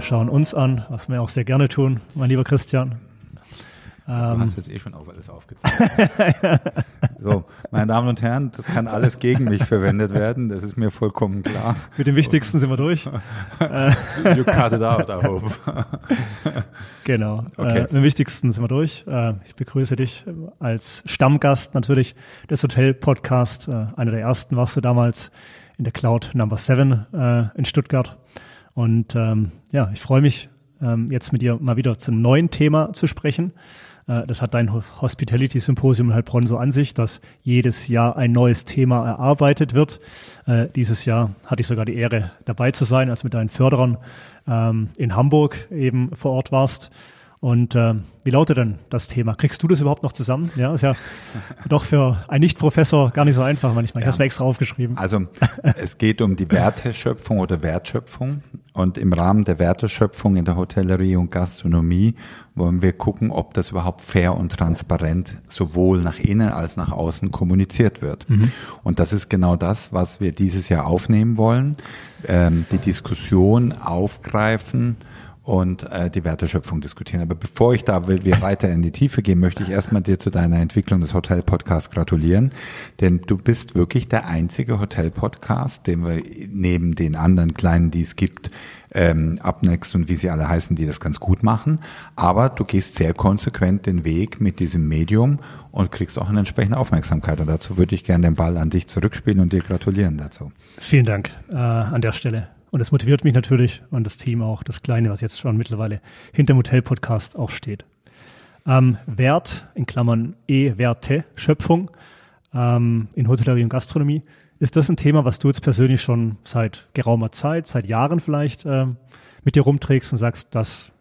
Wir schauen uns an, was wir auch sehr gerne tun, mein lieber Christian. Du hast jetzt eh schon auf alles aufgezeigt. so, meine Damen und Herren, das kann alles gegen mich verwendet werden, das ist mir vollkommen klar. Mit dem Wichtigsten sind wir durch. you cut it out, I hope. genau, okay. äh, mit dem Wichtigsten sind wir durch. Äh, ich begrüße dich als Stammgast natürlich des Hotel-Podcast. Äh, einer der ersten warst du damals in der Cloud Number 7 äh, in Stuttgart. Und ähm, ja, ich freue mich, ähm, jetzt mit dir mal wieder zum neuen Thema zu sprechen. Äh, das hat dein Hospitality Symposium in Heilbronn so an sich, dass jedes Jahr ein neues Thema erarbeitet wird. Äh, dieses Jahr hatte ich sogar die Ehre, dabei zu sein, als mit deinen Förderern ähm, in Hamburg eben vor Ort warst. Und äh, wie lautet denn das Thema? Kriegst du das überhaupt noch zusammen? Ja, ist ja doch für einen Nicht-Professor gar nicht so einfach manchmal. Ich ja. habe es mir extra aufgeschrieben. Also es geht um die Werteschöpfung oder Wertschöpfung. Und im Rahmen der Werteschöpfung in der Hotellerie und Gastronomie wollen wir gucken, ob das überhaupt fair und transparent sowohl nach innen als nach außen kommuniziert wird. Mhm. Und das ist genau das, was wir dieses Jahr aufnehmen wollen. Ähm, die Diskussion aufgreifen und äh, die Werteschöpfung diskutieren. Aber bevor ich da will, wir weiter in die Tiefe gehen, möchte ich erstmal dir zu deiner Entwicklung des Hotel-Podcasts gratulieren. Denn du bist wirklich der einzige Hotel-Podcast, den wir neben den anderen kleinen, die es gibt, ähm, Upnext und wie sie alle heißen, die das ganz gut machen. Aber du gehst sehr konsequent den Weg mit diesem Medium und kriegst auch eine entsprechende Aufmerksamkeit. Und dazu würde ich gerne den Ball an dich zurückspielen und dir gratulieren dazu. Vielen Dank äh, an der Stelle. Und es motiviert mich natürlich und das Team auch, das Kleine, was jetzt schon mittlerweile hinter dem Hotel-Podcast auch steht. Ähm, Wert, in Klammern E-Werte, Schöpfung ähm, in Hotellerie und Gastronomie. Ist das ein Thema, was du jetzt persönlich schon seit geraumer Zeit, seit Jahren vielleicht ähm, mit dir rumträgst und sagst, das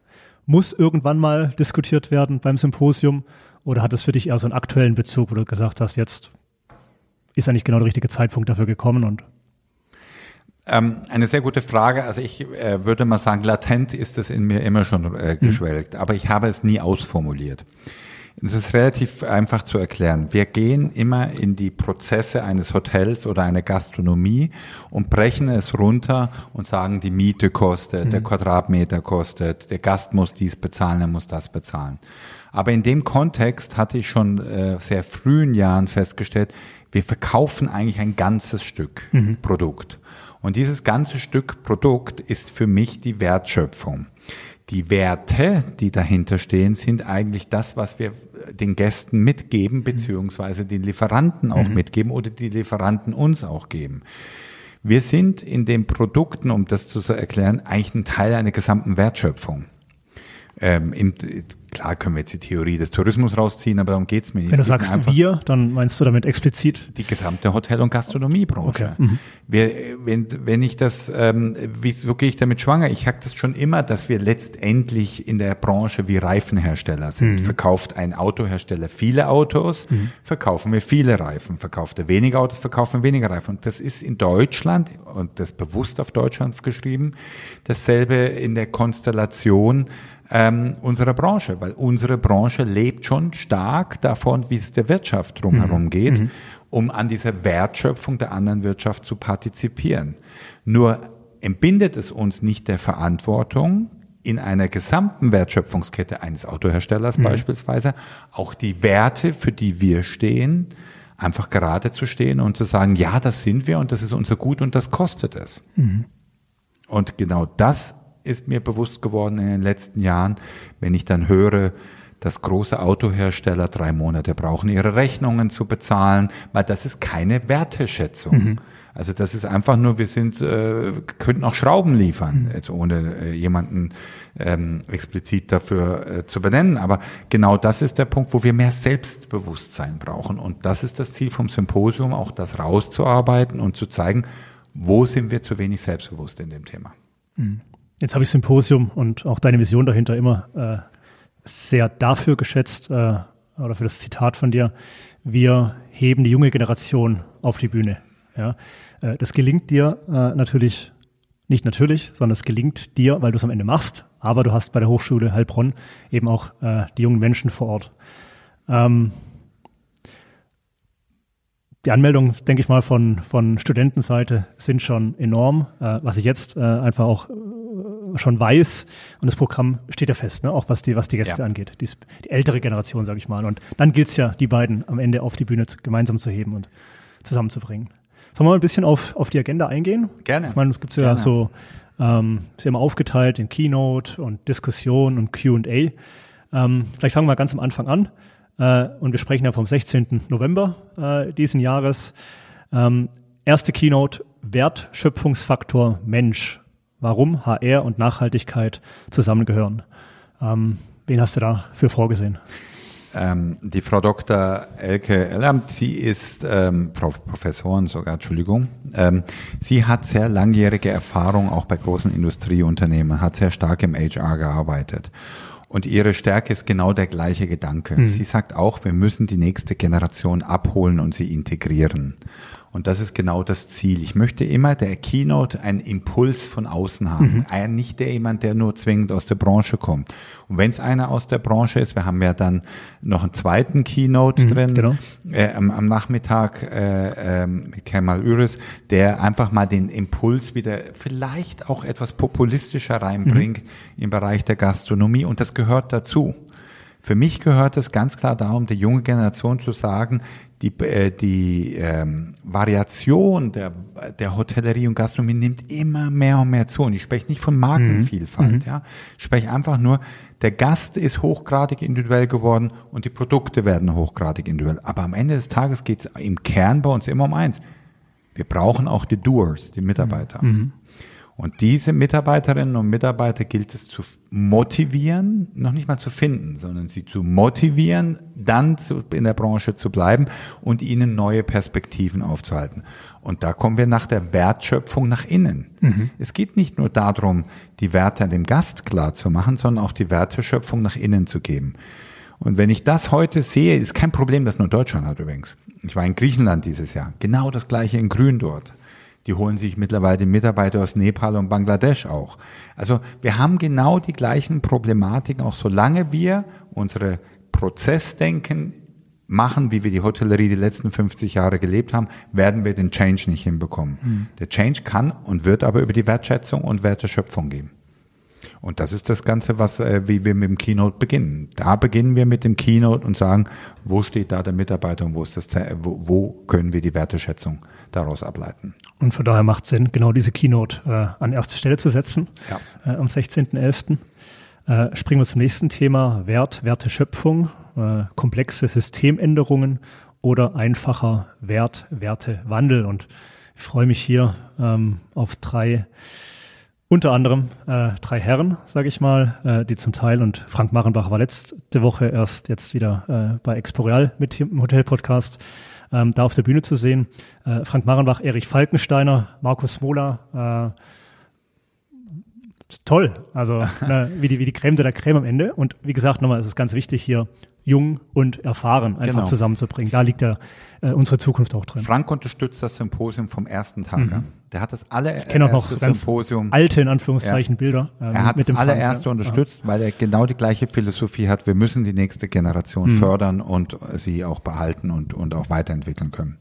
muss irgendwann mal diskutiert werden beim Symposium? Oder hat es für dich eher so einen aktuellen Bezug, wo du gesagt hast, jetzt ist eigentlich genau der richtige Zeitpunkt dafür gekommen und ähm, eine sehr gute Frage. Also ich äh, würde mal sagen, latent ist es in mir immer schon äh, mhm. geschwelgt, mhm. aber ich habe es nie ausformuliert. Es ist relativ einfach zu erklären. Wir gehen immer in die Prozesse eines Hotels oder einer Gastronomie und brechen es runter und sagen, die Miete kostet, mhm. der Quadratmeter kostet, der Gast muss dies bezahlen, er muss das bezahlen. Aber in dem Kontext hatte ich schon äh, sehr frühen Jahren festgestellt, wir verkaufen eigentlich ein ganzes Stück mhm. Produkt. Und dieses ganze Stück Produkt ist für mich die Wertschöpfung. Die Werte, die dahinter stehen, sind eigentlich das, was wir den Gästen mitgeben, beziehungsweise den Lieferanten auch mhm. mitgeben oder die Lieferanten uns auch geben. Wir sind in den Produkten, um das zu erklären, eigentlich ein Teil einer gesamten Wertschöpfung. Ähm, in, klar können wir jetzt die Theorie des Tourismus rausziehen, aber darum geht's mir nicht. Wenn du sagst wir, dann meinst du damit explizit? Die gesamte Hotel- und Gastronomiebranche. Okay. Mhm. Wir, wenn, wenn ich das, ähm, wie, so gehe ich damit schwanger? Ich hack das schon immer, dass wir letztendlich in der Branche wie Reifenhersteller sind. Mhm. Verkauft ein Autohersteller viele Autos, mhm. verkaufen wir viele Reifen. Verkauft er weniger Autos, verkaufen wir weniger Reifen. Und das ist in Deutschland, und das bewusst auf Deutschland geschrieben, dasselbe in der Konstellation, ähm, unserer Branche, weil unsere Branche lebt schon stark davon, wie es der Wirtschaft drumherum mhm. geht, mhm. um an dieser Wertschöpfung der anderen Wirtschaft zu partizipieren. Nur entbindet es uns nicht der Verantwortung, in einer gesamten Wertschöpfungskette eines Autoherstellers mhm. beispielsweise auch die Werte, für die wir stehen, einfach gerade zu stehen und zu sagen, ja, das sind wir und das ist unser Gut und das kostet es. Mhm. Und genau das ist mir bewusst geworden in den letzten Jahren, wenn ich dann höre, dass große Autohersteller drei Monate brauchen, ihre Rechnungen zu bezahlen, weil das ist keine Werteschätzung. Mhm. Also das ist einfach nur, wir sind, äh, könnten auch Schrauben liefern, mhm. jetzt ohne äh, jemanden ähm, explizit dafür äh, zu benennen. Aber genau das ist der Punkt, wo wir mehr Selbstbewusstsein brauchen. Und das ist das Ziel vom Symposium, auch das rauszuarbeiten und zu zeigen, wo sind wir zu wenig selbstbewusst in dem Thema. Mhm. Jetzt habe ich Symposium und auch deine Vision dahinter immer äh, sehr dafür geschätzt, äh, oder für das Zitat von dir, wir heben die junge Generation auf die Bühne. Ja? Äh, das gelingt dir äh, natürlich, nicht natürlich, sondern es gelingt dir, weil du es am Ende machst, aber du hast bei der Hochschule Heilbronn eben auch äh, die jungen Menschen vor Ort. Ähm, die Anmeldungen, denke ich mal, von, von Studentenseite sind schon enorm. Äh, was ich jetzt äh, einfach auch schon weiß und das Programm steht ja fest, ne? auch was die, was die Gäste ja. angeht. Die, die, ältere Generation, sage ich mal. Und dann gilt es ja, die beiden am Ende auf die Bühne zu, gemeinsam zu heben und zusammenzubringen. Sollen wir mal ein bisschen auf, auf die Agenda eingehen? Gerne. Ich meine, es gibt ja Gerne. so, ähm, ist ja immer aufgeteilt in Keynote und Diskussion und QA. Ähm, vielleicht fangen wir ganz am Anfang an. Äh, und wir sprechen ja vom 16. November äh, diesen Jahres. Ähm, erste Keynote, Wertschöpfungsfaktor Mensch. Warum HR und Nachhaltigkeit zusammengehören. Ähm, wen hast du da für vorgesehen? Ähm, die Frau Dr. Elke Ellamt, sie ist ähm, Professorin sogar, Entschuldigung. Ähm, sie hat sehr langjährige Erfahrung auch bei großen Industrieunternehmen, hat sehr stark im HR gearbeitet. Und ihre Stärke ist genau der gleiche Gedanke. Mhm. Sie sagt auch, wir müssen die nächste Generation abholen und sie integrieren. Und das ist genau das Ziel. Ich möchte immer der Keynote einen Impuls von außen haben. Mhm. Nicht der jemand, der nur zwingend aus der Branche kommt. Und wenn es einer aus der Branche ist, wir haben ja dann noch einen zweiten Keynote mhm, drin genau. äh, am, am, Nachmittag äh, äh, mit Kemal Üres, der einfach mal den Impuls wieder vielleicht auch etwas populistischer reinbringt mhm. im Bereich der Gastronomie. Und das gehört dazu. Für mich gehört es ganz klar darum, der junge Generation zu sagen, die, äh, die ähm, Variation der, der Hotellerie und Gastronomie nimmt immer mehr und mehr zu. Und ich spreche nicht von Markenvielfalt, mhm. ja. Ich spreche einfach nur, der Gast ist hochgradig individuell geworden und die Produkte werden hochgradig individuell. Aber am Ende des Tages geht es im Kern bei uns immer um eins. Wir brauchen auch die Doers, die Mitarbeiter. Mhm. Und diese Mitarbeiterinnen und Mitarbeiter gilt es zu motivieren, noch nicht mal zu finden, sondern sie zu motivieren, dann zu, in der Branche zu bleiben und ihnen neue Perspektiven aufzuhalten. Und da kommen wir nach der Wertschöpfung nach innen. Mhm. Es geht nicht nur darum, die Werte dem Gast klar zu machen, sondern auch die Werteschöpfung nach innen zu geben. Und wenn ich das heute sehe, ist kein Problem, das nur Deutschland hat übrigens. Ich war in Griechenland dieses Jahr. Genau das gleiche in Grün dort. Die holen sich mittlerweile Mitarbeiter aus Nepal und Bangladesch auch. Also wir haben genau die gleichen Problematiken, auch solange wir unsere Prozessdenken machen, wie wir die Hotellerie die letzten 50 Jahre gelebt haben, werden wir den Change nicht hinbekommen. Mhm. Der Change kann und wird aber über die Wertschätzung und Werteschöpfung gehen. Und das ist das Ganze, was, äh, wie wir mit dem Keynote beginnen. Da beginnen wir mit dem Keynote und sagen, wo steht da der Mitarbeiter und wo ist das, wo, wo können wir die Werteschätzung daraus ableiten. Und von daher macht es Sinn, genau diese Keynote äh, an erste Stelle zu setzen ja. äh, am 16.11. Äh, springen wir zum nächsten Thema, Wert, Werteschöpfung, äh, komplexe Systemänderungen oder einfacher Wert, Wertewandel. Und ich freue mich hier ähm, auf drei unter anderem äh, drei Herren, sage ich mal, äh, die zum Teil und Frank Marenbach war letzte Woche erst jetzt wieder äh, bei Exporeal mit im Hotel-Podcast ähm, da auf der Bühne zu sehen. Äh, Frank Marenbach, Erich Falkensteiner, Markus Smola, äh, toll. Also ne, wie, die, wie die Creme de la Creme am Ende. Und wie gesagt, nochmal, es ist ganz wichtig hier, jung und erfahren einfach genau. zusammenzubringen. Da liegt ja äh, unsere Zukunft auch drin. Frank unterstützt das Symposium vom ersten Tag. Mhm. Der hat das allererste auch noch Symposium. alte, in Anführungszeichen, ja. Bilder. Äh, er hat das allererste Frank, unterstützt, ja. weil er genau die gleiche Philosophie hat. Wir müssen die nächste Generation mhm. fördern und sie auch behalten und, und auch weiterentwickeln können.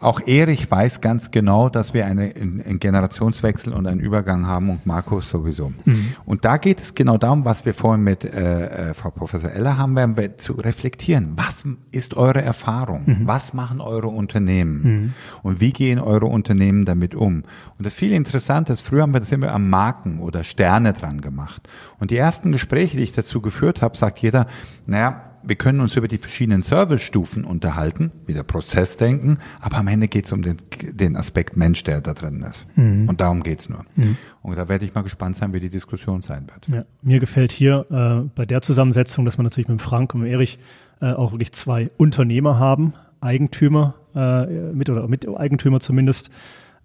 Auch Erich weiß ganz genau, dass wir eine, einen Generationswechsel und einen Übergang haben und Markus sowieso. Mhm. Und da geht es genau darum, was wir vorhin mit äh, äh, Frau Professor Eller haben, werden wir zu reflektieren. Was ist eure Erfahrung? Mhm. Was machen eure Unternehmen? Mhm. Und wie gehen eure Unternehmen damit um? Und das viel Interessante ist, früher haben wir das immer am Marken oder Sterne dran gemacht. Und die ersten Gespräche, die ich dazu geführt habe, sagt jeder, naja, wir können uns über die verschiedenen Servicestufen unterhalten, wieder Prozessdenken, aber am Ende geht es um den, den Aspekt Mensch, der da drin ist. Mhm. Und darum geht's nur. Mhm. Und da werde ich mal gespannt sein, wie die Diskussion sein wird. Ja, mir gefällt hier äh, bei der Zusammensetzung, dass wir natürlich mit Frank und mit Erich äh, auch wirklich zwei Unternehmer haben, Eigentümer äh, mit oder mit Eigentümer zumindest.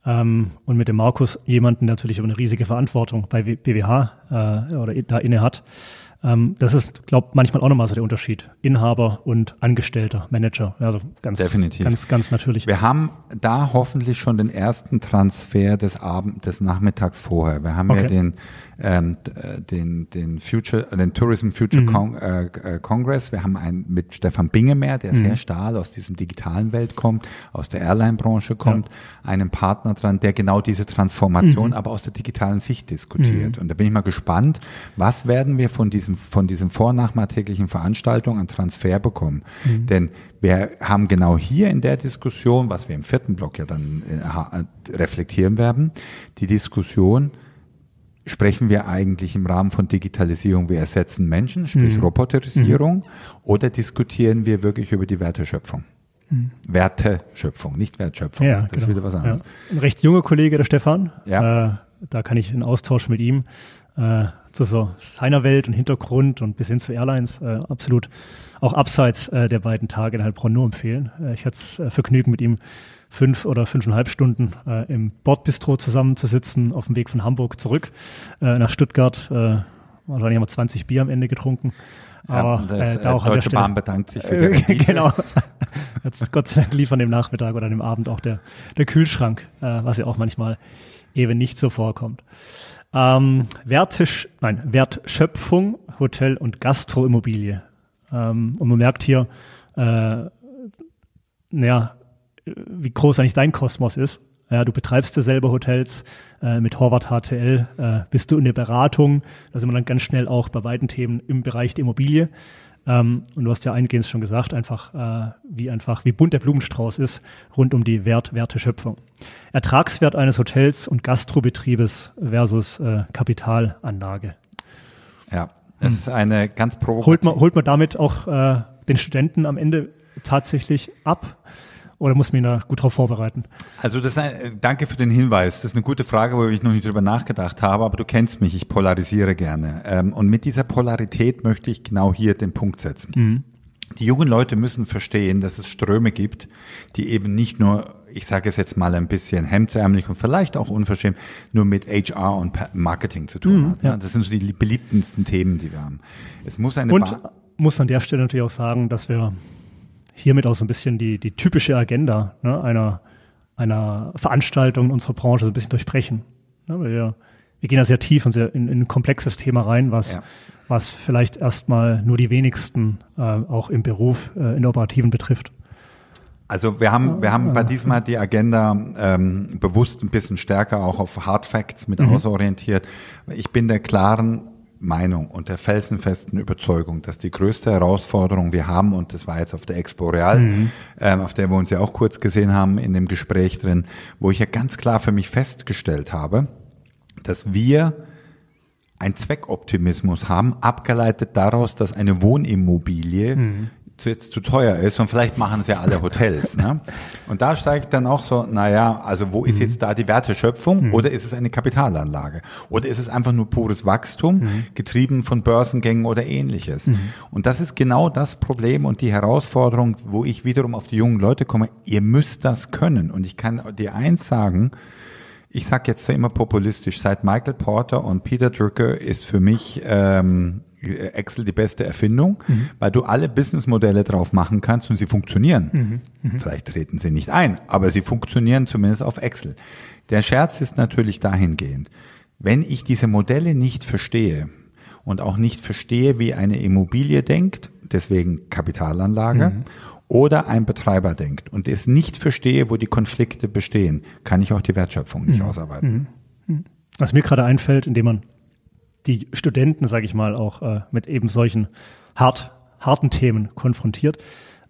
Ähm, und mit dem Markus jemanden, der natürlich eine riesige Verantwortung bei BWH äh, oder da inne hat. Ähm, das ist, glaube manchmal auch nochmal so der Unterschied. Inhaber und Angestellter, Manager. Also ganz, Definitiv. ganz, ganz natürlich. Wir haben da hoffentlich schon den ersten Transfer des Abend, des Nachmittags vorher. Wir haben okay. ja den, ähm, den, den Future, den Tourism Future mhm. Con äh, äh, Congress. Wir haben einen mit Stefan Bingemer, der mhm. sehr stahl aus diesem digitalen Welt kommt, aus der Airline-Branche kommt, ja. einen Partner dran, der genau diese Transformation, mhm. aber aus der digitalen Sicht diskutiert. Mhm. Und da bin ich mal gespannt, was werden wir von diesem, von diesem vornachmittäglichen Veranstaltung an Transfer bekommen? Mhm. Denn wir haben genau hier in der Diskussion, was wir im vierten Block ja dann äh, reflektieren werden, die Diskussion, sprechen wir eigentlich im Rahmen von Digitalisierung, wir ersetzen Menschen, sprich mhm. Roboterisierung, mhm. oder diskutieren wir wirklich über die Werteschöpfung? Mhm. Werteschöpfung, nicht Wertschöpfung. Ja, das genau. ist wieder was anderes. Ja. Ein recht junger Kollege, der Stefan. Ja. Äh, da kann ich einen Austausch mit ihm äh, zu so seiner Welt und Hintergrund und bis hin zu Airlines äh, absolut auch abseits äh, der beiden Tage in Heilbronn nur empfehlen. Äh, ich hatte das äh, Vergnügen mit ihm fünf oder fünfeinhalb Stunden äh, im Bordbistro zusammenzusitzen, auf dem Weg von Hamburg zurück äh, nach Stuttgart. Äh, wahrscheinlich haben wir 20 Bier am Ende getrunken. Aber ja, das, äh, da auch Deutsche Bahn bedankt sich für die Rendite. Genau. Jetzt Gott sei Dank liefern dem Nachmittag oder dem Abend auch der, der Kühlschrank, äh, was ja auch manchmal eben nicht so vorkommt. Ähm, Wertisch, nein, Wertschöpfung, Hotel und Gastroimmobilie. Ähm, und man merkt hier, äh, naja, wie groß eigentlich dein Kosmos ist. Ja, du betreibst ja selber Hotels äh, mit Horvath HTL, äh, bist du in der Beratung. Da sind wir dann ganz schnell auch bei weiten Themen im Bereich der Immobilie. Ähm, und du hast ja eingehend schon gesagt, einfach äh, wie einfach wie bunt der Blumenstrauß ist rund um die Wert Werteschöpfung. Ertragswert eines Hotels und Gastrobetriebes versus äh, Kapitalanlage. Ja, das hm. ist eine ganz provokative. Holt man, holt man damit auch äh, den Studenten am Ende tatsächlich ab? Oder muss man ihn da gut darauf vorbereiten? Also das ein, danke für den Hinweis. Das ist eine gute Frage, wo ich noch nicht drüber nachgedacht habe, aber du kennst mich, ich polarisiere gerne. Ähm, und mit dieser Polarität möchte ich genau hier den Punkt setzen. Mhm. Die jungen Leute müssen verstehen, dass es Ströme gibt, die eben nicht nur, ich sage es jetzt mal ein bisschen hemdsärmlich und vielleicht auch unverschämt, nur mit HR und Marketing zu tun mhm, hat. Ja. Das sind so die beliebtesten Themen, die wir haben. Es muss eine und ba muss an der Stelle natürlich auch sagen, dass wir hiermit auch so ein bisschen die, die typische Agenda ne, einer, einer Veranstaltung unserer Branche so ein bisschen durchbrechen. Ne, wir, wir gehen da sehr tief und sehr in, in ein komplexes Thema rein, was, ja. was vielleicht erstmal nur die wenigsten äh, auch im Beruf, äh, in der Operativen betrifft. Also wir haben, wir haben bei diesem Mal die Agenda ähm, bewusst ein bisschen stärker auch auf Hard Facts mit mhm. ausorientiert. Ich bin der klaren Meinung und der felsenfesten Überzeugung, dass die größte Herausforderung wir haben, und das war jetzt auf der Expo Real, mhm. ähm, auf der wir uns ja auch kurz gesehen haben in dem Gespräch drin, wo ich ja ganz klar für mich festgestellt habe, dass wir ein Zweckoptimismus haben, abgeleitet daraus, dass eine Wohnimmobilie mhm jetzt zu teuer ist und vielleicht machen es ja alle Hotels. ne? Und da steigt dann auch so, naja, also wo ist mhm. jetzt da die Werteschöpfung mhm. oder ist es eine Kapitalanlage oder ist es einfach nur pures Wachstum, mhm. getrieben von Börsengängen oder ähnliches. Mhm. Und das ist genau das Problem und die Herausforderung, wo ich wiederum auf die jungen Leute komme, ihr müsst das können. Und ich kann dir eins sagen, ich sag jetzt immer populistisch, seit Michael Porter und Peter Drucker ist für mich ähm, Excel die beste Erfindung, mhm. weil du alle Businessmodelle drauf machen kannst und sie funktionieren. Mhm. Mhm. Vielleicht treten sie nicht ein, aber sie funktionieren zumindest auf Excel. Der Scherz ist natürlich dahingehend, wenn ich diese Modelle nicht verstehe und auch nicht verstehe, wie eine Immobilie denkt, deswegen Kapitalanlage, mhm. oder ein Betreiber denkt und es nicht verstehe, wo die Konflikte bestehen, kann ich auch die Wertschöpfung nicht mhm. ausarbeiten. Mhm. Was mir gerade einfällt, indem man die Studenten, sage ich mal, auch äh, mit eben solchen hart, harten Themen konfrontiert.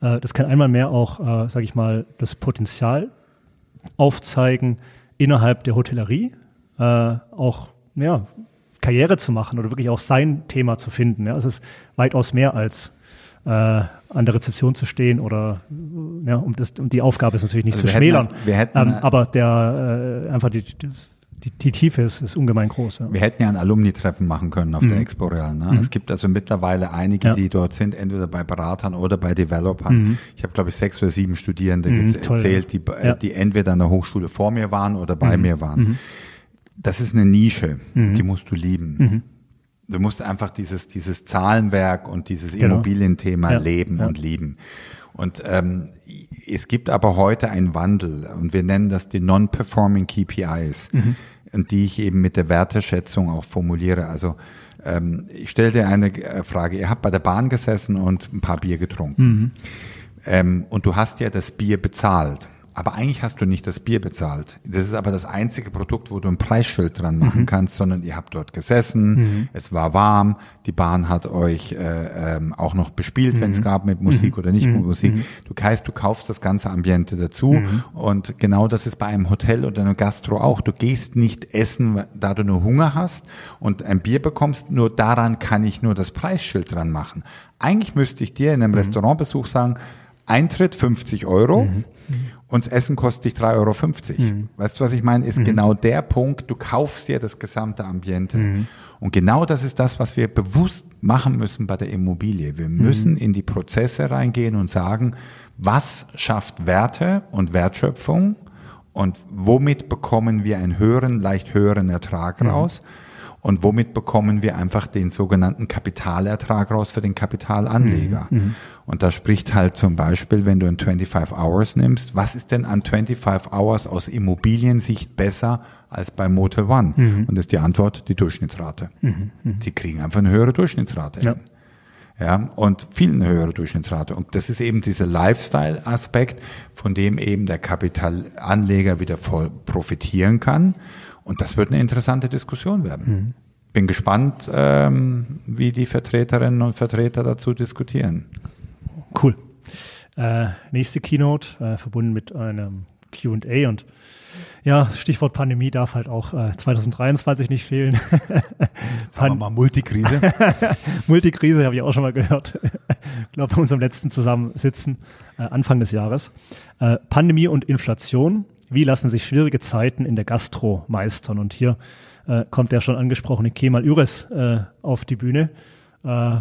Äh, das kann einmal mehr auch, äh, sage ich mal, das Potenzial aufzeigen, innerhalb der Hotellerie äh, auch ja, Karriere zu machen oder wirklich auch sein Thema zu finden. Ja. Es ist weitaus mehr als äh, an der Rezeption zu stehen oder ja, um, das, um die Aufgabe ist natürlich nicht also zu schmälern. Hätten, wir hätten, ähm, aber der äh, einfach die, die die, die Tiefe ist, ist ungemein groß. Ja. Wir hätten ja ein Alumni-Treffen machen können auf mhm. der Expo Real. Ne? Mhm. Es gibt also mittlerweile einige, ja. die dort sind, entweder bei Beratern oder bei Developern. Mhm. Ich habe, glaube ich, sechs oder sieben Studierende mhm, erzählt, die, ja. die entweder an der Hochschule vor mir waren oder bei mhm. mir waren. Mhm. Das ist eine Nische, die musst du lieben. Du musst einfach dieses, dieses Zahlenwerk und dieses genau. Immobilienthema ja. leben und lieben. Und ähm, es gibt aber heute einen Wandel und wir nennen das die Non-Performing KPIs, mhm. Und die ich eben mit der Werteschätzung auch formuliere. Also ähm, ich stelle dir eine äh, Frage. Ihr habt bei der Bahn gesessen und ein paar Bier getrunken. Mhm. Ähm, und du hast ja das Bier bezahlt aber eigentlich hast du nicht das Bier bezahlt. Das ist aber das einzige Produkt, wo du ein Preisschild dran machen mhm. kannst, sondern ihr habt dort gesessen, mhm. es war warm, die Bahn hat euch äh, ähm, auch noch bespielt, mhm. wenn es gab mit Musik mhm. oder nicht mit mhm. Musik. Mhm. Du heißt, du kaufst das ganze Ambiente dazu und genau das ist bei einem Hotel oder einem Gastro auch. Du gehst nicht essen, da du nur Hunger hast und ein Bier bekommst, nur daran kann ich nur das Preisschild dran machen. Eigentlich müsste ich dir in einem Restaurantbesuch sagen, Eintritt 50 Euro und das Essen kostet dich 3,50 Euro. Mhm. Weißt du, was ich meine? Ist mhm. genau der Punkt, du kaufst dir das gesamte Ambiente. Mhm. Und genau das ist das, was wir bewusst machen müssen bei der Immobilie. Wir müssen mhm. in die Prozesse reingehen und sagen, was schafft Werte und Wertschöpfung und womit bekommen wir einen höheren, leicht höheren Ertrag mhm. raus und womit bekommen wir einfach den sogenannten Kapitalertrag raus für den Kapitalanleger. Mhm. mhm. Und da spricht halt zum Beispiel, wenn du ein 25 Hours nimmst, was ist denn an 25 Hours aus Immobiliensicht besser als bei Motel One? Mhm. Und das ist die Antwort, die Durchschnittsrate. Mhm. Mhm. Sie kriegen einfach eine höhere Durchschnittsrate. Ja. Ja, und viel eine höhere Durchschnittsrate. Und das ist eben dieser Lifestyle-Aspekt, von dem eben der Kapitalanleger wieder voll profitieren kann. Und das wird eine interessante Diskussion werden. Mhm. Bin gespannt, ähm, wie die Vertreterinnen und Vertreter dazu diskutieren. Cool. Äh, nächste Keynote, äh, verbunden mit einem QA und ja, Stichwort Pandemie darf halt auch äh, 2023 nicht fehlen. Sagen wir mal Multikrise. Multikrise habe ich auch schon mal gehört. ich glaube, bei unserem letzten Zusammensitzen äh, Anfang des Jahres. Äh, Pandemie und Inflation. Wie lassen sich schwierige Zeiten in der Gastro meistern? Und hier äh, kommt der schon angesprochene Kemal Üres äh, auf die Bühne. Äh,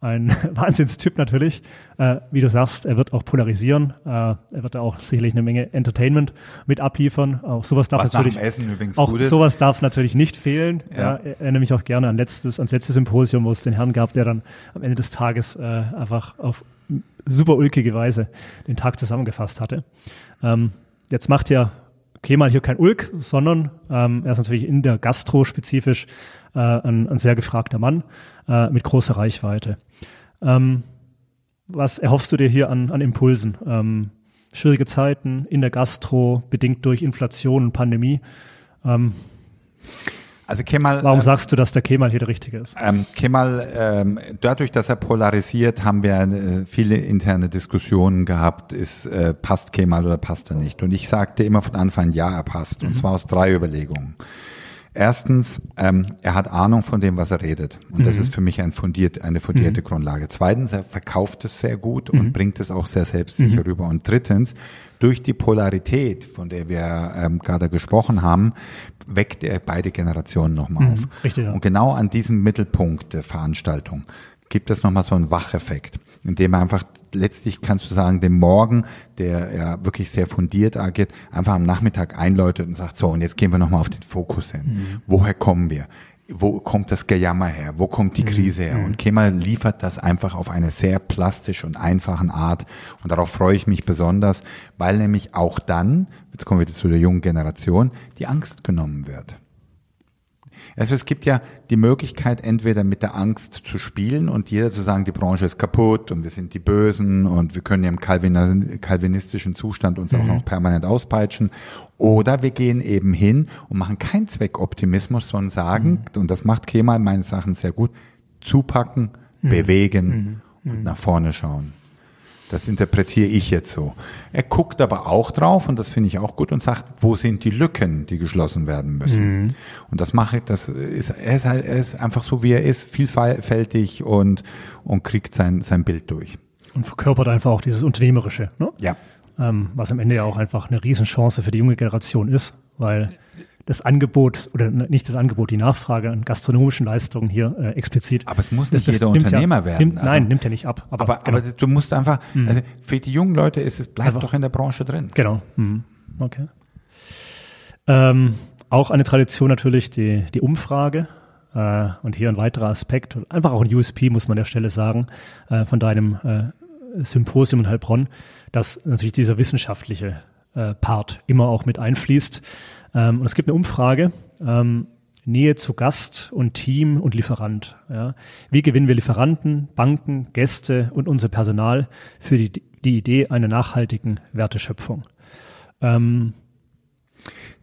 ein Wahnsinnstyp natürlich. Äh, wie du sagst, er wird auch polarisieren. Äh, er wird auch sicherlich eine Menge Entertainment mit abliefern. Auch sowas darf Was natürlich auch sowas darf natürlich nicht fehlen. Ja. er erinnere mich auch gerne an letztes, ans letzte Symposium, wo es den Herrn gab, der dann am Ende des Tages äh, einfach auf super ulkige Weise den Tag zusammengefasst hatte. Ähm, jetzt macht ja Kemal hier kein Ulk, sondern ähm, er ist natürlich in der Gastro spezifisch äh, ein, ein sehr gefragter Mann äh, mit großer Reichweite. Ähm, was erhoffst du dir hier an, an Impulsen? Ähm, schwierige Zeiten in der Gastro, bedingt durch Inflation und Pandemie. Ähm, also Kemal. Warum äh, sagst du, dass der Kemal hier der Richtige ist? Ähm, Kemal, ähm, dadurch, dass er polarisiert, haben wir äh, viele interne Diskussionen gehabt. Ist äh, passt Kemal oder passt er nicht? Und ich sagte immer von Anfang an, ja, er passt. Und mhm. zwar aus drei Überlegungen. Erstens, ähm, er hat Ahnung von dem, was er redet. Und mhm. das ist für mich ein fundiert, eine fundierte mhm. Grundlage. Zweitens, er verkauft es sehr gut mhm. und bringt es auch sehr selbstsicher mhm. rüber. Und drittens, durch die Polarität, von der wir ähm, gerade gesprochen haben, weckt er beide Generationen nochmal mhm. auf. Richtig, ja. Und genau an diesem Mittelpunkt der Veranstaltung gibt es nochmal so einen Wacheffekt, indem er einfach letztlich kannst du sagen, dem Morgen, der ja wirklich sehr fundiert agiert, einfach am Nachmittag einläutet und sagt, so, und jetzt gehen wir nochmal auf den Fokus hin. Mhm. Woher kommen wir? Wo kommt das Gejammer her? Wo kommt die mhm. Krise her? Mhm. Und Kemal liefert das einfach auf eine sehr plastische und einfachen Art. Und darauf freue ich mich besonders, weil nämlich auch dann, jetzt kommen wir zu der jungen Generation, die Angst genommen wird. Also es gibt ja die Möglichkeit, entweder mit der Angst zu spielen und jeder zu sagen, die Branche ist kaputt und wir sind die Bösen und wir können ja im kalvinistischen Zustand uns mhm. auch noch permanent auspeitschen. Oder wir gehen eben hin und machen keinen Zweckoptimismus, sondern sagen, mhm. und das macht Kemal meines Sachen sehr gut, zupacken, mhm. bewegen mhm. und nach vorne schauen. Das interpretiere ich jetzt so. Er guckt aber auch drauf, und das finde ich auch gut, und sagt, wo sind die Lücken, die geschlossen werden müssen. Mhm. Und das mache ich, das ist, er ist halt, er ist einfach so, wie er ist, vielfältig und, und kriegt sein, sein Bild durch. Und verkörpert einfach auch dieses Unternehmerische, ne? Ja. Ähm, was am Ende ja auch einfach eine Riesenchance für die junge Generation ist, weil das Angebot oder nicht das Angebot, die Nachfrage an gastronomischen Leistungen hier äh, explizit. Aber es muss nicht das, jeder Unternehmer ja, werden. Nimmt, also, nein, nimmt er nicht ab. Aber, aber, genau. aber du musst einfach, mhm. also für die jungen Leute ist es, bleibt doch in der Branche drin. Genau. Mhm. Okay. Ähm, auch eine Tradition natürlich die, die Umfrage. Äh, äh, und hier ein weiterer Aspekt, einfach auch ein USP, muss man an der Stelle sagen, äh, von deinem äh, Symposium in Heilbronn, dass natürlich dieser wissenschaftliche äh, Part immer auch mit einfließt. Ähm, und es gibt eine Umfrage, ähm, Nähe zu Gast und Team und Lieferant. Ja. Wie gewinnen wir Lieferanten, Banken, Gäste und unser Personal für die, die Idee einer nachhaltigen Werteschöpfung? Ähm,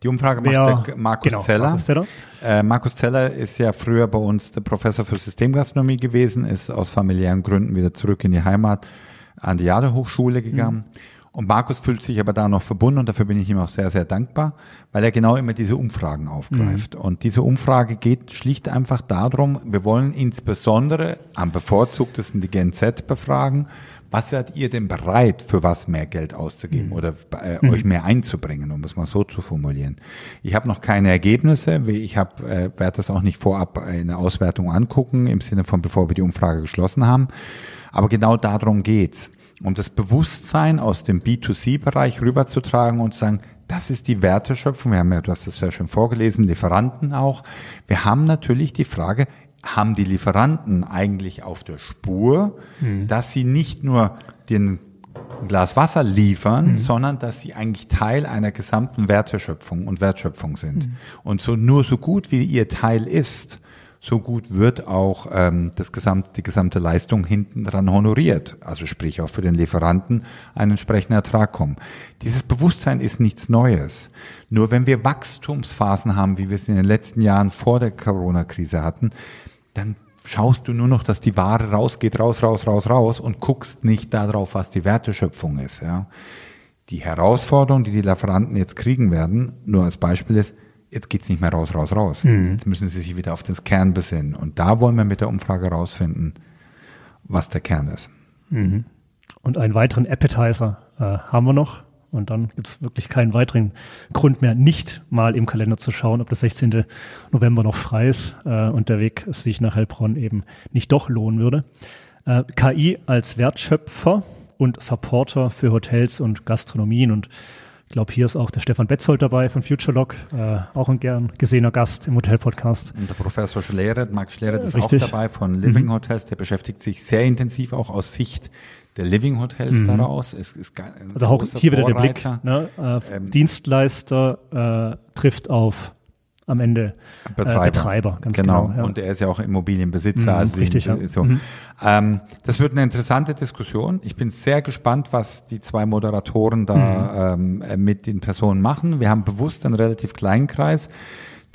die Umfrage macht wer, der Markus genau, Zeller. Markus Zeller. Äh, Markus Zeller ist ja früher bei uns der Professor für Systemgastronomie gewesen, ist aus familiären Gründen wieder zurück in die Heimat an die Jade Hochschule gegangen. Mhm. Und Markus fühlt sich aber da noch verbunden und dafür bin ich ihm auch sehr, sehr dankbar, weil er genau immer diese Umfragen aufgreift. Mhm. Und diese Umfrage geht schlicht einfach darum, wir wollen insbesondere am bevorzugtesten die Gen Z befragen. Was seid ihr denn bereit, für was mehr Geld auszugeben mhm. oder äh, mhm. euch mehr einzubringen, um es mal so zu formulieren? Ich habe noch keine Ergebnisse. Ich habe äh, werde das auch nicht vorab eine Auswertung angucken im Sinne von bevor wir die Umfrage geschlossen haben. Aber genau darum geht's um das Bewusstsein aus dem B2C-Bereich rüberzutragen und zu sagen, das ist die Werteschöpfung. Wir haben ja, du hast das ja schon vorgelesen, Lieferanten auch. Wir haben natürlich die Frage, haben die Lieferanten eigentlich auf der Spur, mhm. dass sie nicht nur den Glas Wasser liefern, mhm. sondern dass sie eigentlich Teil einer gesamten Werteschöpfung und Wertschöpfung sind. Mhm. Und so nur so gut wie ihr Teil ist, so gut wird auch ähm, das gesamte, die gesamte Leistung hinten dran honoriert. Also sprich auch für den Lieferanten ein entsprechender Ertrag kommen. Dieses Bewusstsein ist nichts Neues. Nur wenn wir Wachstumsphasen haben, wie wir es in den letzten Jahren vor der Corona-Krise hatten, dann schaust du nur noch, dass die Ware rausgeht, raus, raus, raus, raus und guckst nicht darauf, was die Werteschöpfung ist. Ja. Die Herausforderung, die die Lieferanten jetzt kriegen werden, nur als Beispiel ist, jetzt geht's nicht mehr raus, raus, raus. Mhm. Jetzt müssen sie sich wieder auf das Kern besinnen. Und da wollen wir mit der Umfrage rausfinden, was der Kern ist. Mhm. Und einen weiteren Appetizer äh, haben wir noch. Und dann gibt's wirklich keinen weiteren Grund mehr, nicht mal im Kalender zu schauen, ob der 16. November noch frei ist äh, und der Weg sich nach Heilbronn eben nicht doch lohnen würde. Äh, KI als Wertschöpfer und Supporter für Hotels und Gastronomien und glaube, hier ist auch der Stefan Betzold dabei von FutureLog, äh, auch ein gern gesehener Gast im Hotel-Podcast. Und der Professor Schleret, Max Schleret ist Richtig. auch dabei von Living mhm. Hotels, der beschäftigt sich sehr intensiv auch aus Sicht der Living Hotels mhm. daraus. Es ist also auch hier wieder der Blick. Ne? Äh, ähm, Dienstleister äh, trifft auf am Ende Betreiber, äh, Betreiber ganz genau. genau ja. Und er ist ja auch Immobilienbesitzer. Mhm, also richtig, ja. so. Mhm. Ähm, das wird eine interessante Diskussion. Ich bin sehr gespannt, was die zwei Moderatoren da mhm. ähm, mit den Personen machen. Wir haben bewusst einen relativ kleinen Kreis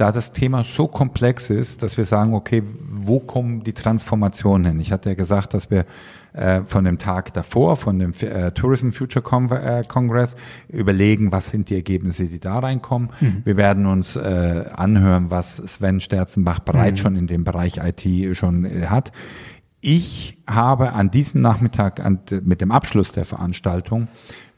da das Thema so komplex ist, dass wir sagen, okay, wo kommen die Transformationen hin? Ich hatte ja gesagt, dass wir äh, von dem Tag davor, von dem äh, Tourism Future Con äh, Congress, überlegen, was sind die Ergebnisse, die da reinkommen. Mhm. Wir werden uns anhören, was Sven Sterzenbach bereits mhm. schon in dem Bereich IT schon hat. Ich habe an diesem Nachmittag an, mit dem Abschluss der Veranstaltung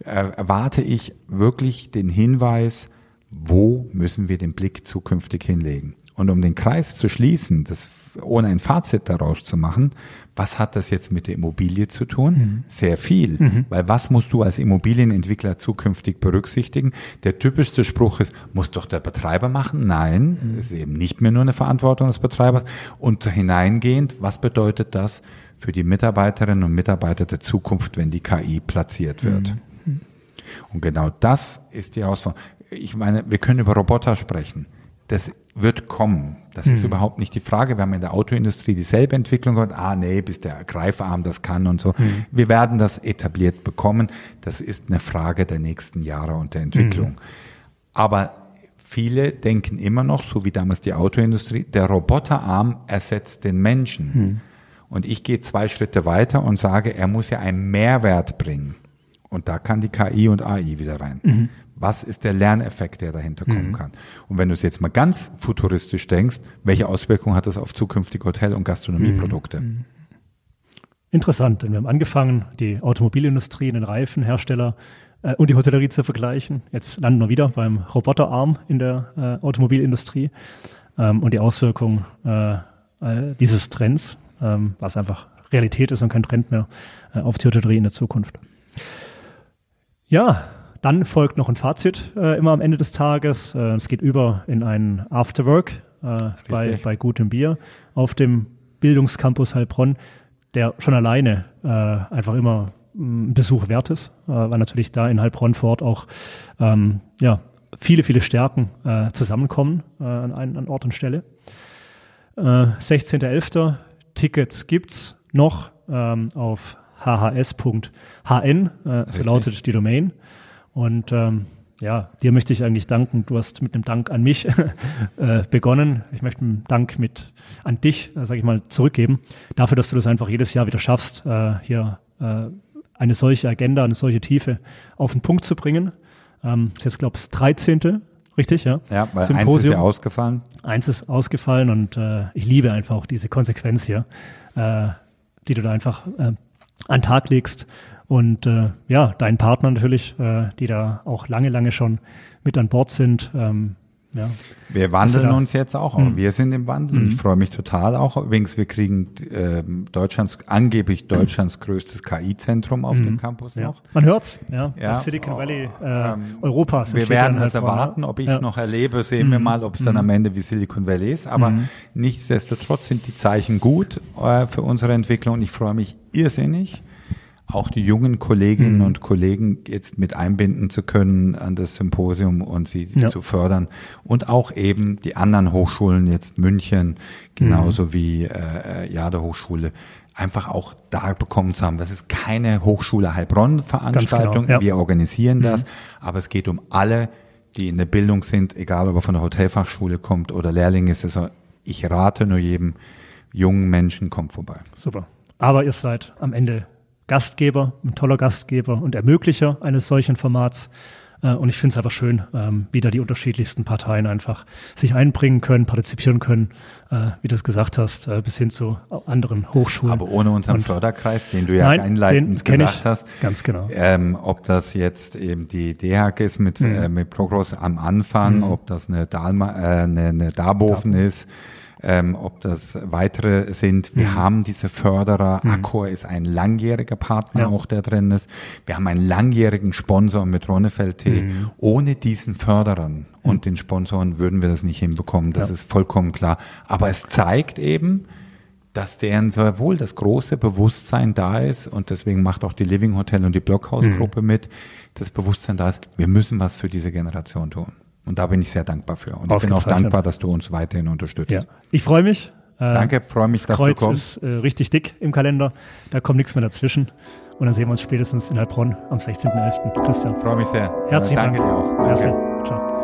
erwarte ich wirklich den Hinweis, wo müssen wir den Blick zukünftig hinlegen? Und um den Kreis zu schließen, das ohne ein Fazit daraus zu machen, was hat das jetzt mit der Immobilie zu tun? Mhm. Sehr viel. Mhm. Weil was musst du als Immobilienentwickler zukünftig berücksichtigen? Der typischste Spruch ist, muss doch der Betreiber machen? Nein, mhm. ist eben nicht mehr nur eine Verantwortung des Betreibers. Und hineingehend, was bedeutet das für die Mitarbeiterinnen und Mitarbeiter der Zukunft, wenn die KI platziert wird? Mhm. Und genau das ist die Herausforderung. Ich meine, wir können über Roboter sprechen. Das wird kommen. Das mhm. ist überhaupt nicht die Frage. Wir haben in der Autoindustrie dieselbe Entwicklung gehabt. Ah, nee, bis der Greifarm das kann und so. Mhm. Wir werden das etabliert bekommen. Das ist eine Frage der nächsten Jahre und der Entwicklung. Mhm. Aber viele denken immer noch, so wie damals die Autoindustrie, der Roboterarm ersetzt den Menschen. Mhm. Und ich gehe zwei Schritte weiter und sage, er muss ja einen Mehrwert bringen. Und da kann die KI und AI wieder rein. Mhm. Was ist der Lerneffekt, der dahinter kommen mhm. kann? Und wenn du es jetzt mal ganz futuristisch denkst, welche Auswirkungen hat das auf zukünftige Hotel- und Gastronomieprodukte? Mhm. Interessant, denn wir haben angefangen, die Automobilindustrie, den Reifenhersteller äh, und die Hotellerie zu vergleichen. Jetzt landen wir wieder beim Roboterarm in der äh, Automobilindustrie ähm, und die Auswirkungen äh, äh dieses Trends, ähm, was einfach Realität ist und kein Trend mehr, äh, auf die Hotellerie in der Zukunft. Ja, dann folgt noch ein Fazit äh, immer am Ende des Tages. Äh, es geht über in ein Afterwork. äh, bei, bei gutem Bier auf dem Bildungscampus Heilbronn, der schon alleine äh, einfach immer ein Besuch wert ist, äh, weil natürlich da in Heilbronn vor Ort auch ähm, ja, viele, viele Stärken äh, zusammenkommen äh, an, an Ort und Stelle. Äh, 16.11. Tickets gibt's noch ähm, auf hhs.hn, äh, so lautet die Domain. Und ähm, ja, dir möchte ich eigentlich danken. Du hast mit einem Dank an mich äh, begonnen. Ich möchte einen Dank mit an dich, äh, sage ich mal, zurückgeben. Dafür, dass du das einfach jedes Jahr wieder schaffst, äh, hier äh, eine solche Agenda, eine solche Tiefe auf den Punkt zu bringen. Ähm, ist jetzt, glaube ich, das 13. Richtig, ja? Ja, weil Symposium. eins ist ja ausgefallen. Eins ist ausgefallen und äh, ich liebe einfach auch diese Konsequenz hier, äh, die du da einfach äh, an den Tag legst. Und äh, ja, deinen Partner natürlich, äh, die da auch lange, lange schon mit an Bord sind. Ähm, ja. Wir wandeln uns jetzt auch. Mhm. Wir sind im Wandel. Mhm. Ich freue mich total auch. Übrigens, wir kriegen äh, Deutschlands, angeblich Deutschlands größtes KI-Zentrum auf mhm. dem Campus ja. noch. Man hört's, ja. ja. Das Silicon Valley äh, ähm, Europas. Wir werden es halt erwarten. Ob ich es ja. noch erlebe, sehen wir mal, ob es dann am. Ende wie Silicon Valley ist. Aber nichtsdestotrotz sind die Zeichen gut äh, für unsere Entwicklung. Und ich freue mich irrsinnig auch die jungen Kolleginnen mhm. und Kollegen jetzt mit einbinden zu können an das Symposium und sie ja. zu fördern und auch eben die anderen Hochschulen jetzt München genauso mhm. wie äh, äh Jade Hochschule einfach auch da bekommen zu haben. Das ist keine Hochschule Heilbronn Veranstaltung. Genau, ja. Wir organisieren mhm. das, aber es geht um alle, die in der Bildung sind, egal ob er von der Hotelfachschule kommt oder Lehrling ist. Also ich rate nur jedem jungen Menschen, kommt vorbei. Super. Aber ihr seid am Ende Gastgeber, ein toller Gastgeber und Ermöglicher eines solchen Formats. Äh, und ich finde es einfach schön, ähm, wie da die unterschiedlichsten Parteien einfach sich einbringen können, partizipieren können, äh, wie du es gesagt hast, äh, bis hin zu anderen Hochschulen. Aber ohne unseren und Förderkreis, den du ja nein, einleitend gesagt ich, hast. Ganz genau. Ähm, ob das jetzt eben die DHAG ist mit, mhm. äh, mit Progress am Anfang, mhm. ob das eine, Dalma, äh, eine, eine Darboven Darboven. ist ähm, ob das weitere sind. Wir mhm. haben diese Förderer. Mhm. Accor ist ein langjähriger Partner ja. auch, der drin ist. Wir haben einen langjährigen Sponsor mit Ronnefeld T. Mhm. Ohne diesen Förderern und mhm. den Sponsoren würden wir das nicht hinbekommen. Das ja. ist vollkommen klar. Aber es zeigt eben, dass deren sehr wohl das große Bewusstsein da ist und deswegen macht auch die Living Hotel und die Blockhaus-Gruppe mhm. mit, das Bewusstsein da ist, wir müssen was für diese Generation tun. Und da bin ich sehr dankbar für. Und ich bin auch dankbar, dass du uns weiterhin unterstützt. Ja. Ich freue mich. Äh, Danke, freue mich, dass Kreuz du kommst. ist äh, richtig dick im Kalender. Da kommt nichts mehr dazwischen. Und dann sehen wir uns spätestens in Heilbronn am 16.11. Christian. Freue mich sehr. Herzlichen Dank. Danke dir auch. Danke.